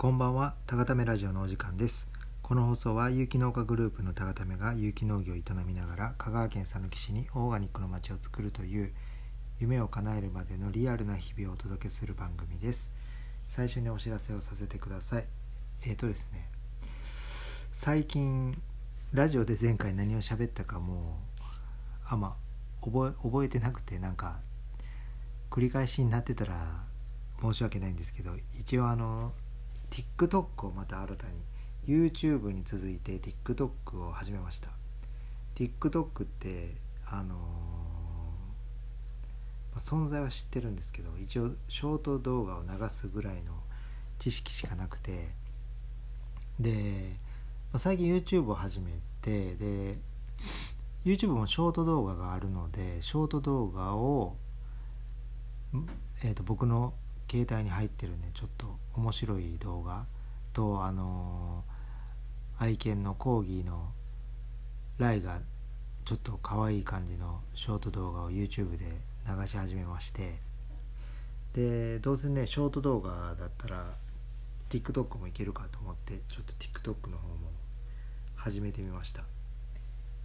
こんばんは、たがためラジオのお時間です。この放送は有機農家グループのたがためが有機農業を営みながら香川県佐野市にオーガニックの街を作るという夢を叶えるまでのリアルな日々をお届けする番組です。最初にお知らせをさせてください。えーとですね、最近ラジオで前回何を喋ったかもうあま覚え覚えてなくてなんか繰り返しになってたら申し訳ないんですけど一応あの TikTok をまた新たに YouTube に続いて TikTok を始めました。TikTok ってあのーまあ存在は知ってるんですけど一応ショート動画を流すぐらいの知識しかなくてで、まあ最近 YouTube を始めてで YouTube もショート動画があるのでショート動画を、えー、と僕の携帯に入ってるねちょっと面白い動画。とあの愛犬のコーギーのライがちょっと可愛い感じのショート動画を YouTube で流し始めまして。でどうせねショート動画だったら TikTok もいけるかと思ってちょっと TikTok の方も始めてみました、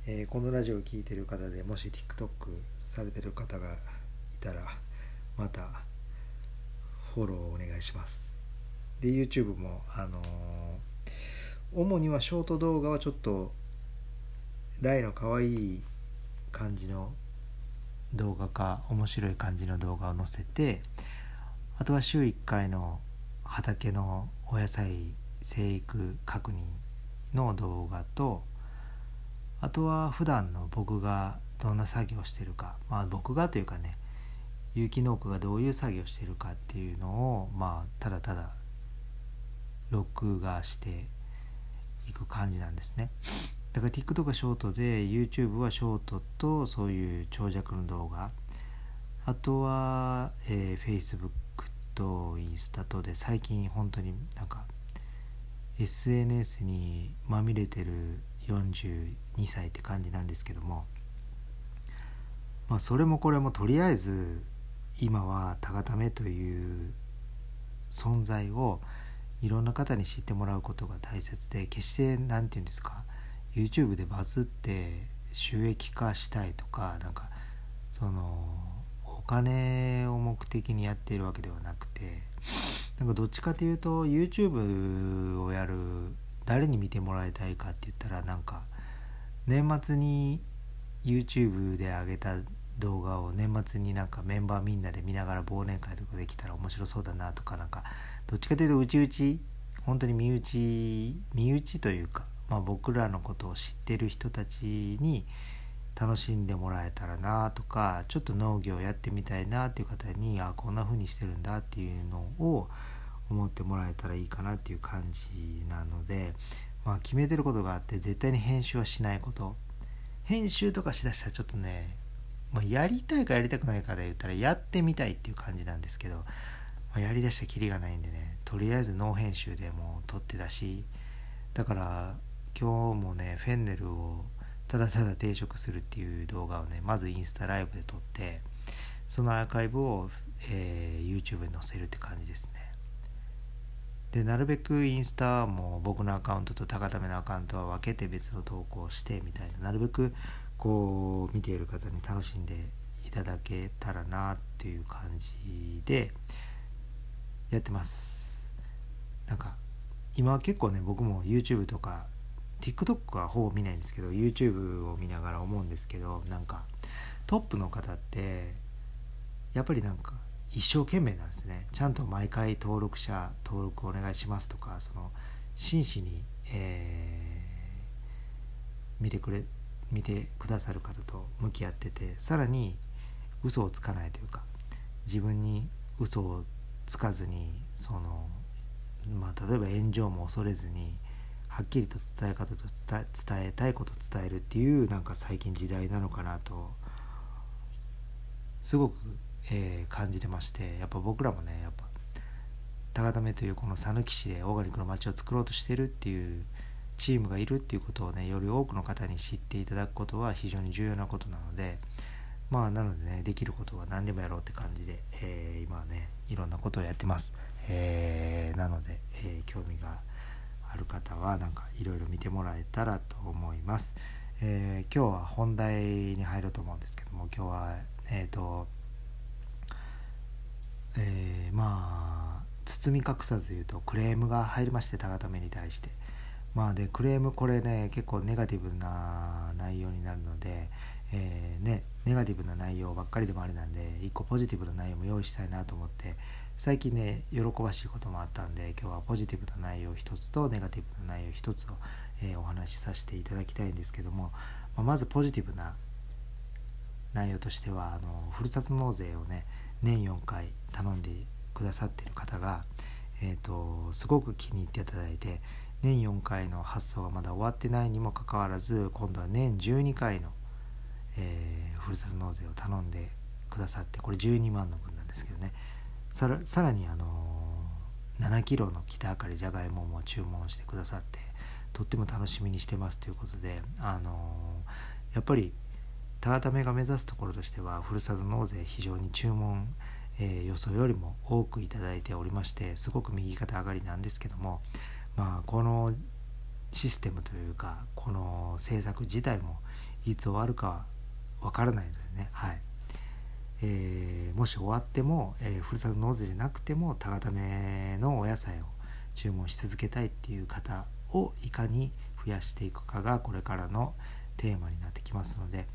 えーこのラジオを聴いてる方でもし TikTok されてる方がいたらまたフォローお願いします。で YouTube もあの主にはショート動画はちょっとライの可愛い感じの動画か面白い感じの動画を載せてあとは週1回の畑のお野菜生育確認の動画とあとは普段の僕がどんな作業をしてるかまあ僕がというかね有機農家がどういう作業をしてるかっていうのをまあただただ録画していく感じなんですね。だから TikTok がショートで YouTube はショートとそういう長尺の動画。あとは、えー Facebook とインスタとで最近本当になんか SNS にまみれてる42歳って感じなんですけども。まあそれもこれもとりあえず今はタガタメという存在をいろんな方に知ってもらうことが大切で決して何て言うんですか YouTube でバズって収益化したいとかなんかそのお金を目的にやっているわけではなくてなんかどっちかというと YouTube をやる誰に見てもらいたいかって言ったらなんか年末に YouTube で上げた動画を年末になんかメンバーみんなで見ながら忘年会とかできたら面白そうだなとかなんかどっちかというとうちうち本当に身内身内というか、まあ、僕らのことを知ってる人たちに楽しんでもらえたらなとかちょっと農業やってみたいなっていう方にあこんな風にしてるんだっていうのを思ってもらえたらいいかなっていう感じなので、まあ、決めてることがあって絶対に編集はしないこと。編集とかしだしたらちょっとね、まあ、やりたいかやりたくないかで言ったらやってみたいっていう感じなんですけど、まあ、やりだしたきりがないんでねとりあえずノー編集でもう撮ってたしだから今日もねフェンネルをただただ定食するっていう動画をねまずインスタライブで撮ってそのアーカイブを、えー YouTube に載せるって感じですね。でなるべくインスタも僕のアカウントと高ためのアカウントは分けて別の投稿してみたいな。なるべくこう見ている方に楽しんでいただけたらなっていう感じでやってます。なんか今は結構ね僕も YouTube とか TikTok はほぼ見ないんですけど YouTube を見ながら思うんですけどなんかトップの方ってやっぱりなんか一生懸命なんですね。ちゃんと毎回登録者登録お願いしますとかその真摯に、えー見てくれ見てくださる方と向き合っててさらに嘘をつかないというか自分に嘘をつかずにそのまあ例えば炎上も恐れずにはっきりと伝え方と伝えたいこと伝えるっていうなんか最近時代なのかなとすごく、えー感じてましてやっぱ僕らもねやっぱ高ためというこの讃岐市でオーガニックの街を作ろうとしてるっていうチームがいるっていうことをねより多くの方に知っていただくことは非常に重要なことなのでまあなのでねできることは何でもやろうって感じで、えー今はねいろんなことをやってます、えー、なので、えー、興味がある方はなんかいろいろ見てもらえたらと思います、え、今日は本題に入ろうと思うんですけども今日はえっ、とえまあ包み隠さず言うとクレームが入りまして高ために対して。まあでクレームこれね結構ネガティブな内容になるので、えー、ね、ネガティブな内容ばっかりでもあれなんで一個ポジティブな内容も用意したいなと思って最近ね喜ばしいこともあったんで今日はポジティブな内容一つとネガティブな内容一つを、えー、お話しさせていただきたいんですけども、まあ、まずポジティブな内容としてはあのふるさと納税をね年4回頼んでくださっている方が、えーとすごく気に入っていただいて年4回の発送がまだ終わってないにもかかわらず今度は年12回の、えー、ふるさと納税を頼んでくださってこれ12万の分なんですけどね。さらにあのー、7キロの北あかりじゃがいもも注文してくださってとっても楽しみにしてますということであのー、やっぱり高ためが目指すところとしてはふるさと納税非常に注文、え、予想よりも多くいただいておりましてすごく右肩上がりなんですけどもまあこのシステムというかこの政策自体もいつ終わるかわからないのでね。はい。えー、もし終わっても、えー、ふるさと納税じゃなくても高ためのお野菜を注文し続けたいっていう方をいかに増やしていくかがこれからのテーマになってきますので、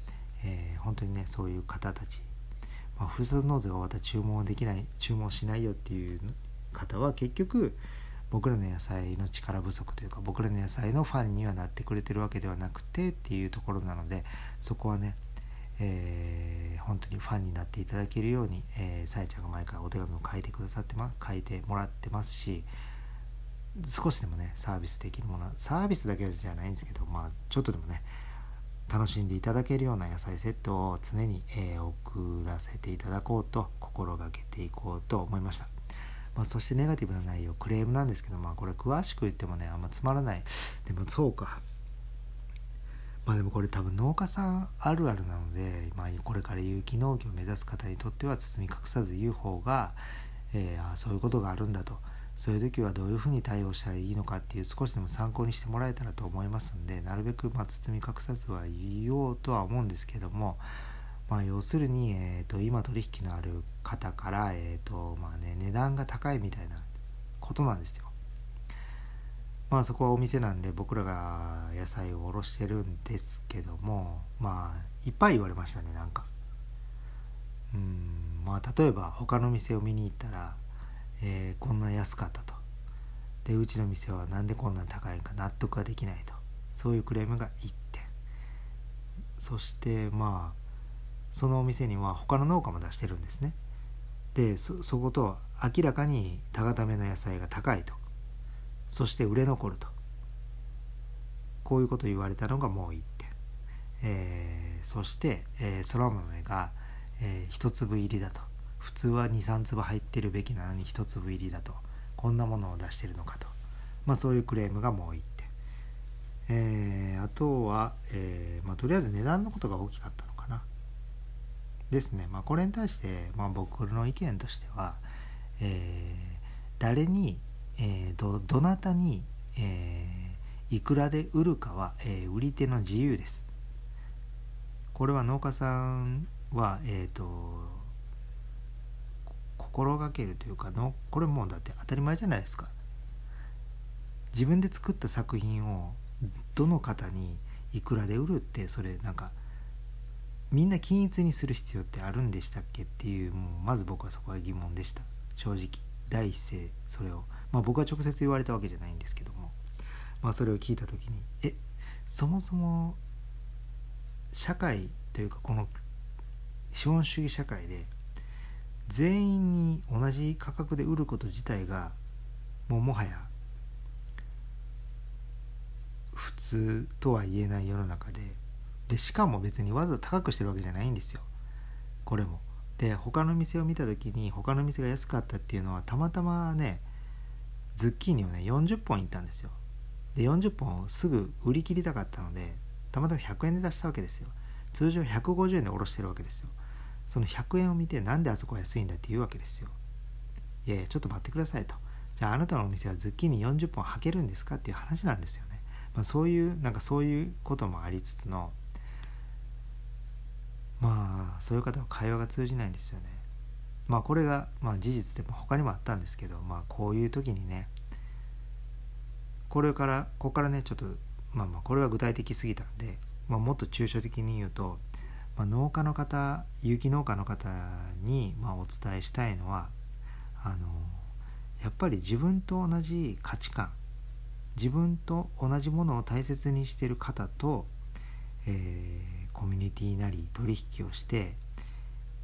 えー、本当にねそういう方たち、まあ、ふるさと納税がまた注文できない注文しないよっていう方は結局僕らの野菜の力不足というか僕らの野菜のファンにはなってくれてるわけではなくてっていうところなのでそこはね、えー、本当にファンになっていただけるように、えー、さえちゃんが毎回お手紙を書いてくださってます書いてもらってますし少しでもねサービスできるものサービスだけじゃないんですけどまあちょっとでもね楽しんでいただけるような野菜セットを常に、えー、送らせていただこうと心がけていこうと思いました。まあ、そしてネガティブな内容クレームなんですけどまあこれ詳しく言ってもねあんまつまらないでもそうかまあでもこれ多分農家さんあるあるなので、まあ、これから有機農業を目指す方にとっては包み隠さず言う方が、えー、あそういうことがあるんだとそういう時はどういうふうに対応したらいいのかっていう少しでも参考にしてもらえたらと思いますんでなるべくま包み隠さずは言おうとは思うんですけどもまあ、要するに、えーと、今取引のある方から、えーとまあね、値段が高いみたいなことなんですよ。まあそこはお店なんで僕らが野菜を卸してるんですけどもまあいっぱい言われましたねなんか。うんまあ例えば他の店を見に行ったら、えー、こんな安かったと。でうちの店は何でこんな高いか納得ができないとそういうクレームが1点そしてまあそのお店には他の農家も出してるんですねでそこと明らかに高ための野菜が高いとそして売れ残ると。こういうことを言われたのがもう1点、えー、そして、えー、そら豆が、えー、1粒入りだと。普通は23粒入ってるべきなのに1粒入りだと。こんなものを出してるのかと、まあ、そういうクレームがもう1点、えー、あとは、えーまあ、とりあえず値段のことが大きかったのかな。ですね、まあ、これに対して、まあ、僕の意見としては、えー、誰に、えー、どどなたに、えー、いくらで売るかは、えー、売り手の自由です。これは農家さんは、えーと、心がけるというかのこれもうだって当たり前じゃないですか。自分で作った作品をどの方にいくらで売るってそれなんかみんな均一にする必要ってあるんでしたっけっていうもうまず僕はそこは疑問でした正直第一声それを。まあ僕は直接言われたわけじゃないんですけども。まあそれを聞いた時にえそもそも社会というかこの資本主義社会で全員に同じ価格で売ること自体がもうもはや普通とは言えない世の中ででしかも別にわざわざ高くしてるわけじゃないんですよ。これも。で他の店を見た時に他の店が安かったっていうのはたまたまねズッキーニをね40本いったんですよ。で40本をすぐ売り切りたかったのでたまたま100円で出したわけですよ。通常150円でおろしてるわけですよ。その100円を見てなんであそこは安いんだって言うわけですよ。いやいやちょっと待ってくださいと。じゃああなたのお店はズッキーニ40本履けるんですかっていう話なんですよね、まあ、そういうなんかそういうこともありつつのまあそういう方は会話が通じないんですよね。まあこれがまあ事実でも他にもあったんですけどまあこういう時にねこれからここからねちょっとまあまあこれは具体的すぎたんで、まあ、もっと抽象的に言うと、まあ、農家の方有機農家の方にまあお伝えしたいのはあのやっぱり自分と同じ価値観自分と同じものを大切にしている方と、えー、コミュニティなり取引をして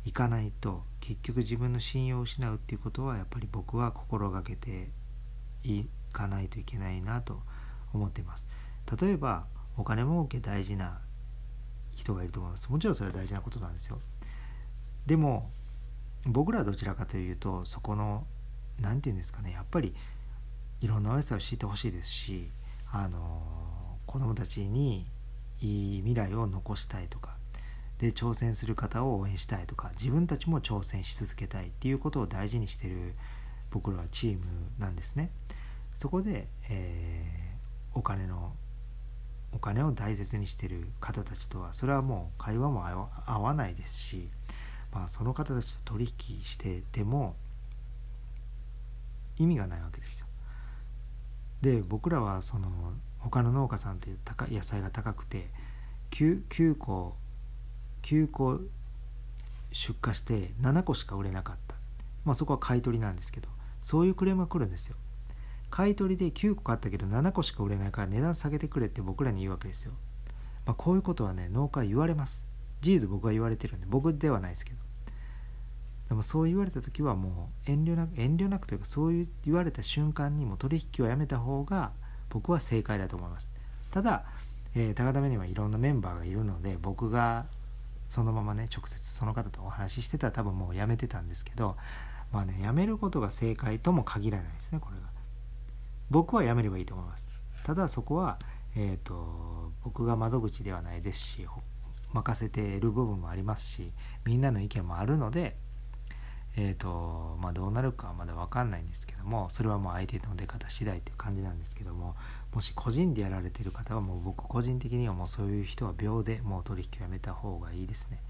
いかないと結局自分の信用を失うっていうことはやっぱり僕は心がけていかないといけないなと思っています。例えばお金儲け大事な人がいると思います。もちろんそれは大事なことなんですよ。でも僕らはどちらかというとそこの何て言うんですかねやっぱりいろんなお野菜を知ってほしいですしあの子供たちにいい未来を残したいとかで挑戦する方を応援したいとか自分たちも挑戦し続けたいっていうことを大事にしてる僕らはチームなんですね。そこで、えー、お金のお金を大切にしてる方たちとはそれはもう会話も合わないですし、まあ、その方たちと取引してても意味がないわけですよ。で僕らはその他の農家さんという高野菜が高くて 9, 9個9個出荷して7個しか売れなかった、まあ、そこは買い取りなんですけどそういうクレームが来るんですよ。買い取りで9個買ったけど7個しか売れないから値段下げてくれって僕らに言うわけですよ。まあ、こういうことはね農家は言われます。事実僕は言われてるんで僕ではないですけど。でもそう言われた時はもう遠慮なく遠慮なくというかそういう言われた瞬間にも取引をやめた方が僕は正解だと思います。ただ、えー、高田目にはいろんなメンバーがいるので僕がそのままね直接その方とお話ししてたら多分もうやめてたんですけどまあねやめることが正解とも限らないですねこれが。僕はやめればいいと思います。ただそこはえっ、ー、と僕が窓口ではないですし任せてる部分もありますしみんなの意見もあるのでえーとまあ、どうなるかはまだ分かんないんですけどもそれはもう相手の出方次第っていう感じなんですけどももし個人でやられてる方はもう僕個人的にはもうそういう人は秒でもう取引をやめた方がいいですね。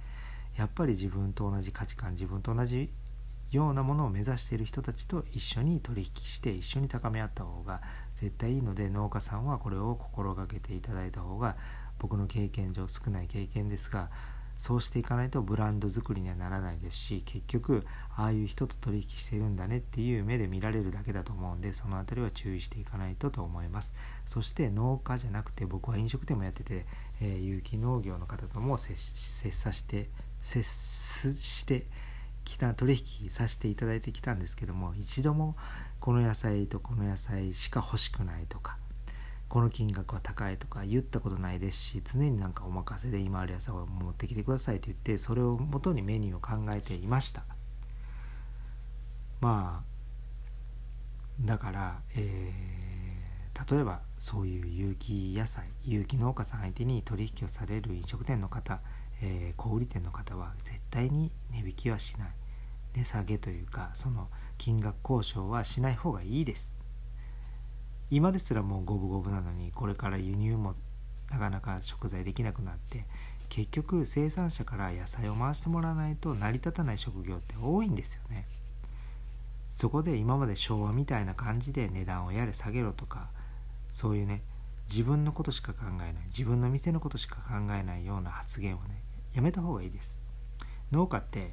やっぱり自分と同じ価値観自分と同じようなものを目指している人たちと一緒に取引して一緒に高め合った方が絶対いいので農家さんはこれを心がけていただいた方が僕の経験上少ない経験ですがそうしていかないとブランド作りにはならないですし結局ああいう人と取引してるんだねっていう目で見られるだけだと思うんでその辺りは注意していかないとと思います。そして農家じゃなくて僕は飲食店もやってて、えー、有機農業の方とも接さして接してきた取引させていただいてきたんですけども一度もこの野菜とこの野菜しか欲しくないとかこの金額は高いとか言ったことないですし常になんかお任せで今ある野菜を持ってきてくださいと言ってそれをもとにメニューを考えていました。まあだから、えー、例えばそういう有機野菜有機農家さん相手に取引をされる飲食店の方、えー、小売店の方は絶対に値引きはしない。値下げというかその金額交渉はしない方がいいです。今ですらもう五分五分なのにこれから輸入もなかなか食材できなくなって結局生産者から野菜を回してもらわないと成り立たない職業って多いんですよね。そこで今まで昭和みたいな感じで値段をやれ下げろとかそういうね自分のことしか考えない自分の店のことしか考えないような発言をねやめた方がいいです。農家って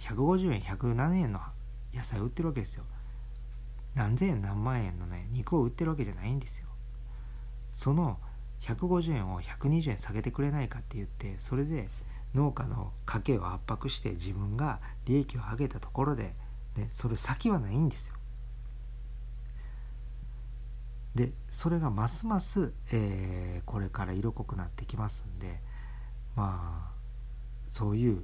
150円100何円の野菜売ってるわけですよ。何千円何万円のね肉を売ってるわけじゃないんですよ。その150円を120円下げてくれないかって言ってそれで農家の家計を圧迫して自分が利益を上げたところで、ね、それ先はないんですよ。でそれがますます、えー、これから色濃くなってきますんでまあそういう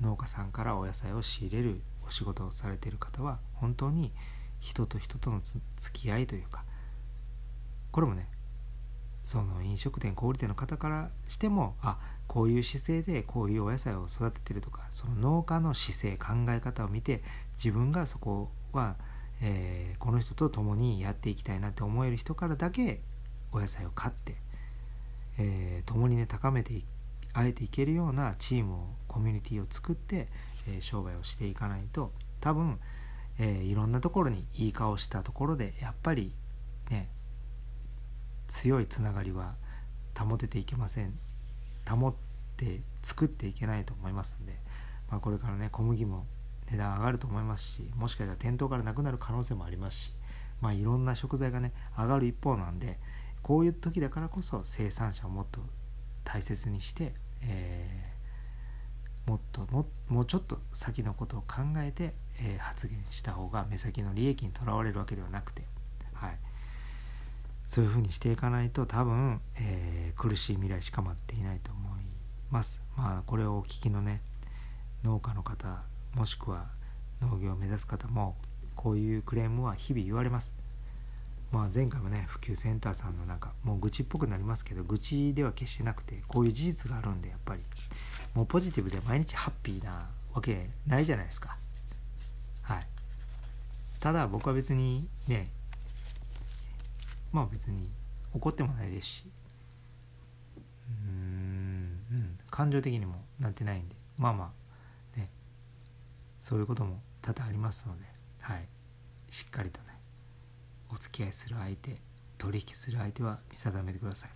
農家さんからお野菜を仕入れるお仕事をされている方は本当に人と人との付き合いというか。これもねその飲食店小売店の方からしてもあこういう姿勢でこういうお野菜を育ててるとかその農家の姿勢考え方を見て自分がそこは、えー、この人と共にやっていきたいなって思える人からだけお野菜を買って、えー、共にね高めてあえていけるようなチームをコミュニティを作って、えー、商売をしていかないと多分、えー、いろんなところにいい顔したところでやっぱりね強いつながりは保てていけません。保って作っていけないと思いますんで、まあ、これからね小麦も値段上がると思いますしもしかしたら店頭からなくなる可能性もありますし、まあ、いろんな食材がね上がる一方なんでこういう時だからこそ生産者をもっと大切にして、えー、もっとももうちょっと先のことを考えて、えー、発言した方が目先の利益にとらわれるわけではなくて、はい、そういうふうにしていかないと多分、えー、苦しい未来しか待っていないと思います。まあこれをお聞きのね農家の方もしくは農業を目指す方もこういうクレームは日々言われます。まあ、前回もね普及センターさんのなんかもう愚痴っぽくなりますけど愚痴では決してなくてこういう事実があるんでやっぱりもうポジティブで毎日ハッピーなわけないじゃないですかただ僕は別にねまあ別に怒ってもないですしうんうん感情的にもなってないんでまあまあねそういうことも多々ありますのではいしっかりとねお付き合いする相手取引する相手は見定めてください。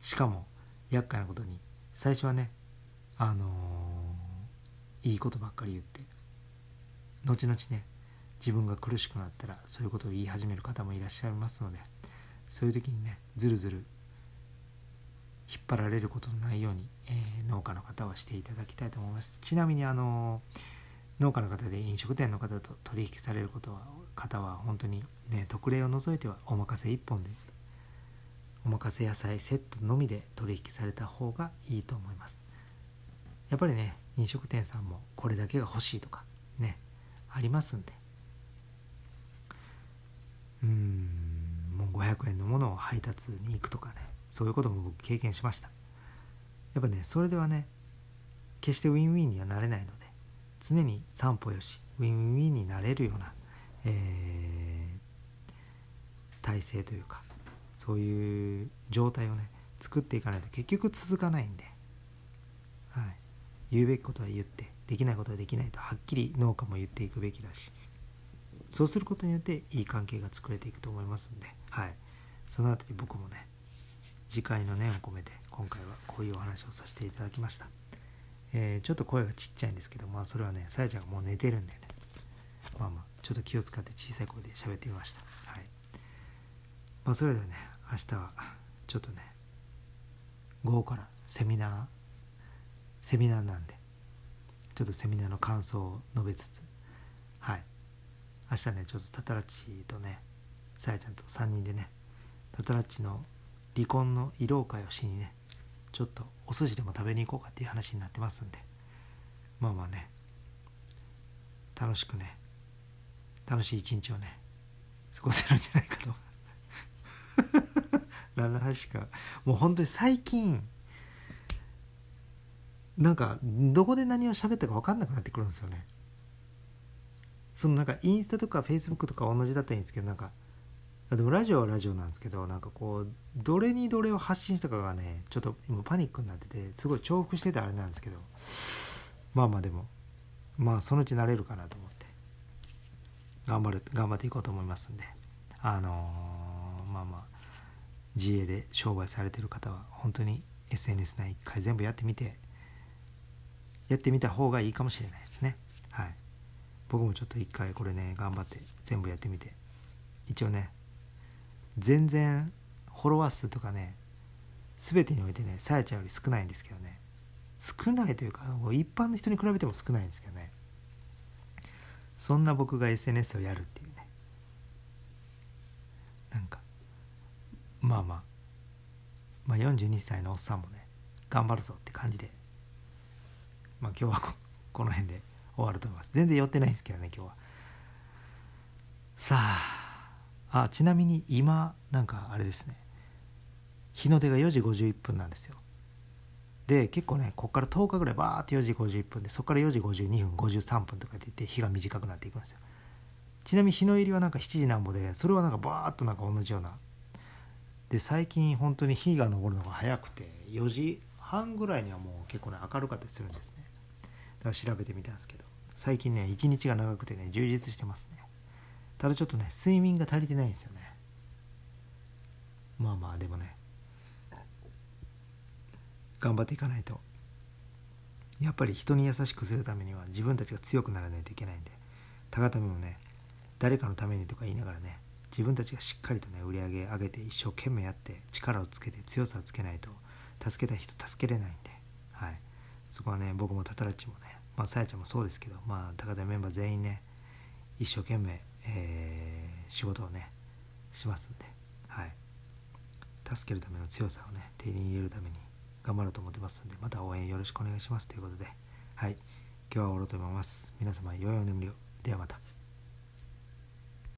しかも厄介なことに最初はねあのー、いいことばっかり言って後々ね自分が苦しくなったらそういうことを言い始める方もいらっしゃいますのでそういう時にねずるずる引っ張られることのないように、えー、農家の方はしていただきたいと思います。ちなみにあの農家の方で飲食店の方と取引されることは方は本当にね特例を除いてはお任せ1本でお任せ野菜セットのみで取引された方がいいと思います。やっぱりね飲食店さんもこれだけが欲しいとかねありますんでうん。もう500円のものを配達に行くとかね。そういうことも僕経験しました。やっぱねそれではね決してウィンウィンにはなれないので常に散歩よしウィンウィンになれるようなえー、体制というかそういう状態をね作っていかないと結局続かないんで、はい、言うべきことは言ってできないことはできないとはっきり農家も言っていくべきだしそうすることによっていい関係が作れていくと思いますんで、はい、そのあたり僕もね次回の念を込めて今回はこういうお話をさせていただきました、えー、ちょっと声がちっちゃいんですけどまあそれはねさやちゃんがもう寝てるんでねまあまあちょっと気を使って小さい声で喋ってみました。はい。まあ、それではね、明日はちょっとね、午後からセミナー、セミナーなんで、ちょっとセミナーの感想を述べつつ、はい。明日ね、ちょっとタタラッチとね、さやちゃんと3人でね、タタラッチの離婚の慰労会をしにね、ちょっとお寿司でも食べに行こうかっていう話になってますんで、まあまあね、楽しくね、楽しい一日をね過ごせるんじゃないかと。何の話か。もう本当に最近なんかどこで何を喋ったか分かんなくなってくるんですよね。そのなんかインスタとかフェイスブックとか同じだったらいいんですけどなんかでもラジオはラジオなんですけどなんかこうどれにどれを発信したかがねちょっと今パニックになっててすごい重複しててあれなんですけどまあまあでもまあそのうち慣れるかなと思って頑張る頑張っていこうと思いますんであのー、まあまあ自営で商売されてる方は本当に SNS 内一回全部やってみてやってみた方がいいかもしれないですね。はい。僕もちょっと一回これね頑張って全部やってみて。一応ね全然フォロワー数とかね全てにおいてねさやちゃんより少ないんですけどね。少ないというか一般の人に比べても少ないんですけどね。そんな僕が SNS をやるっていうね。なんかまあまあまあ42歳のおっさんもね頑張るぞって感じで。まあ今日は この辺で。終わると思います。全然寄ってないんですけどね今日は。さああちなみに今なんかあれですね。日の出が4時51分なんですよ。で結構ねここから10日ぐらいバーって4時51分でそこから4時52分53分とかって言って日が短くなっていくんですよ。ちなみに日の入りはなんか7時なんぼでそれはなんかバーッとなんか同じような。で最近本当に日が昇るのが早くて4時半ぐらいにはもう結構ね明るかったりするんですね。だから調べてみたんですけど。最近ね一日が長くてね充実してますね。ただちょっとね睡眠が足りてないんですよね。まあまあでもね頑張っていかないと。やっぱり人に優しくするためには自分たちが強くならないといけないんで高田もね誰かのためにとか言いながらね自分たちがしっかりとね売り上げ上げて一生懸命やって力をつけて強さをつけないと助けた人助けれないんで、はい、そこはね僕もタタラッチもねまあさやちゃんもそうですけどまあ高田メンバー全員ね一生懸命、えー、仕事をねしますんで、はい、助けるための強さをね手に入れるために頑張ろうと思ってますんでまた応援よろしくお願いしますということではい。今日は終わろうと思います。皆様良いお眠りを。ではまた。